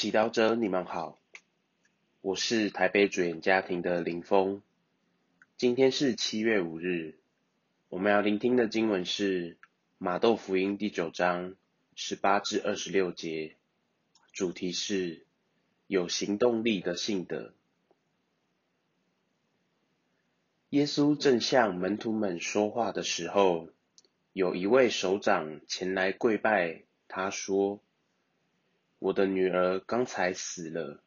祈祷者，你们好，我是台北主演家庭的林峰。今天是七月五日，我们要聆听的经文是马窦福音第九章十八至二十六节，主题是有行动力的信德。耶稣正向门徒们说话的时候，有一位首长前来跪拜，他说。我的女儿刚才死了，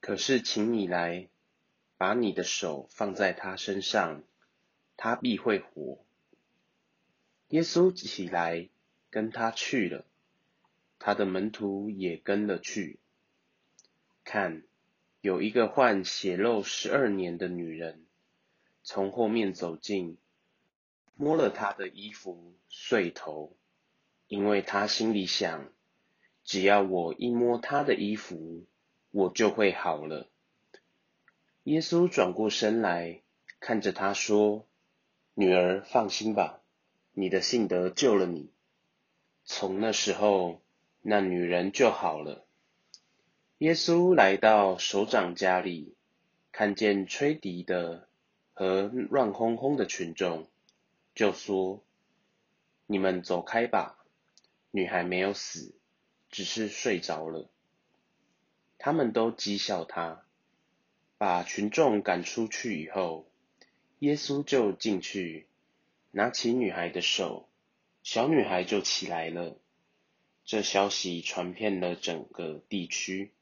可是请你来，把你的手放在她身上，她必会活。耶稣起来，跟他去了，他的门徒也跟了去。看，有一个患血肉十二年的女人，从后面走近，摸了他的衣服，碎头，因为他心里想。只要我一摸他的衣服，我就会好了。耶稣转过身来，看着他说：“女儿，放心吧，你的信德救了你。”从那时候，那女人就好了。耶稣来到首长家里，看见吹笛的和乱哄哄的群众，就说：“你们走开吧，女孩没有死。”只是睡着了，他们都讥笑他。把群众赶出去以后，耶稣就进去，拿起女孩的手，小女孩就起来了。这消息传遍了整个地区。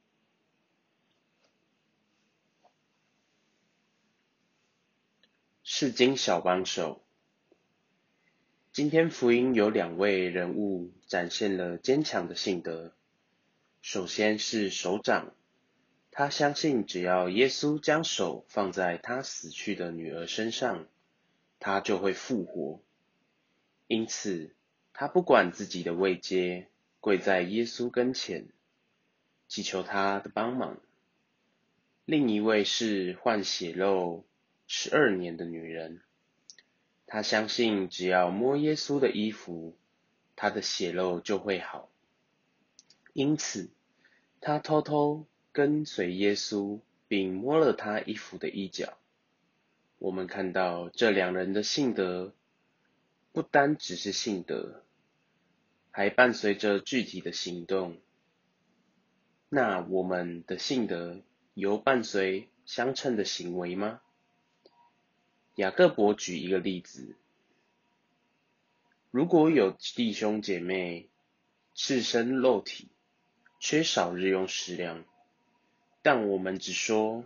世经小帮手。今天福音有两位人物展现了坚强的性格。首先是首长，他相信只要耶稣将手放在他死去的女儿身上，他就会复活。因此，他不管自己的位阶，跪在耶稣跟前，祈求他的帮忙。另一位是患血肉十二年的女人。他相信，只要摸耶稣的衣服，他的血肉就会好。因此，他偷偷跟随耶稣，并摸了他衣服的衣角。我们看到这两人的信德，不单只是信德，还伴随着具体的行动。那我们的信德有伴随相称的行为吗？雅各伯举一个例子：如果有弟兄姐妹赤身肉体，缺少日用食粮，但我们只说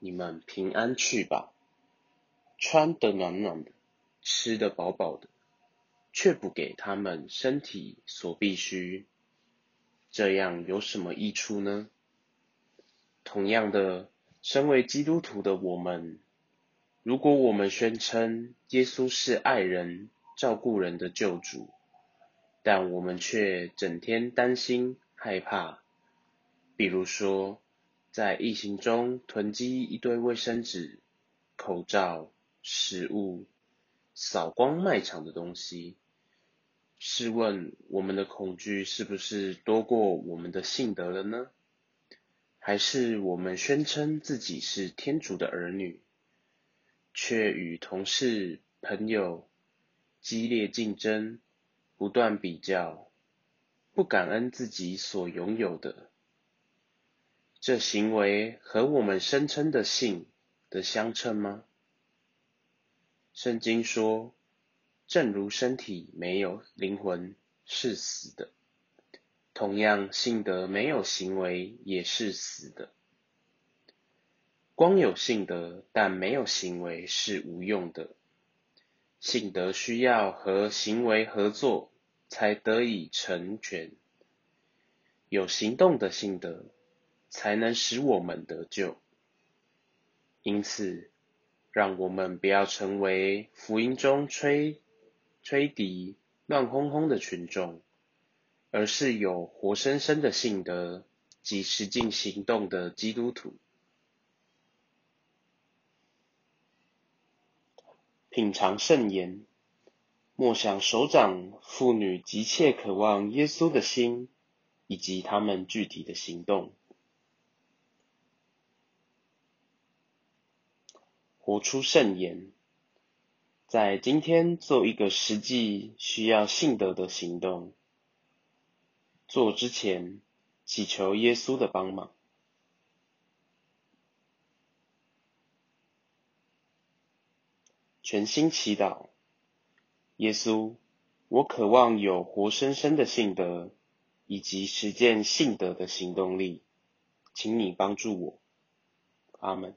你们平安去吧，穿得暖暖的，吃得饱饱的，却不给他们身体所必须，这样有什么益处呢？同样的，身为基督徒的我们。如果我们宣称耶稣是爱人、照顾人的救主，但我们却整天担心、害怕，比如说在疫情中囤积一堆卫生纸、口罩、食物，扫光卖场的东西，试问我们的恐惧是不是多过我们的信德了呢？还是我们宣称自己是天主的儿女？却与同事、朋友激烈竞争，不断比较，不感恩自己所拥有的，这行为和我们声称的性的相称吗？圣经说，正如身体没有灵魂是死的，同样性德没有行为也是死的。光有性德，但没有行为是无用的。性德需要和行为合作，才得以成全。有行动的性德，才能使我们得救。因此，让我们不要成为福音中吹吹笛、乱哄哄的群众，而是有活生生的性德及实际行动的基督徒。品尝圣言，默想首长妇女急切渴望耶稣的心，以及他们具体的行动。活出圣言，在今天做一个实际需要信德的行动。做之前，祈求耶稣的帮忙。全心祈祷，耶稣，我渴望有活生生的信德，以及实践信德的行动力，请你帮助我。阿门。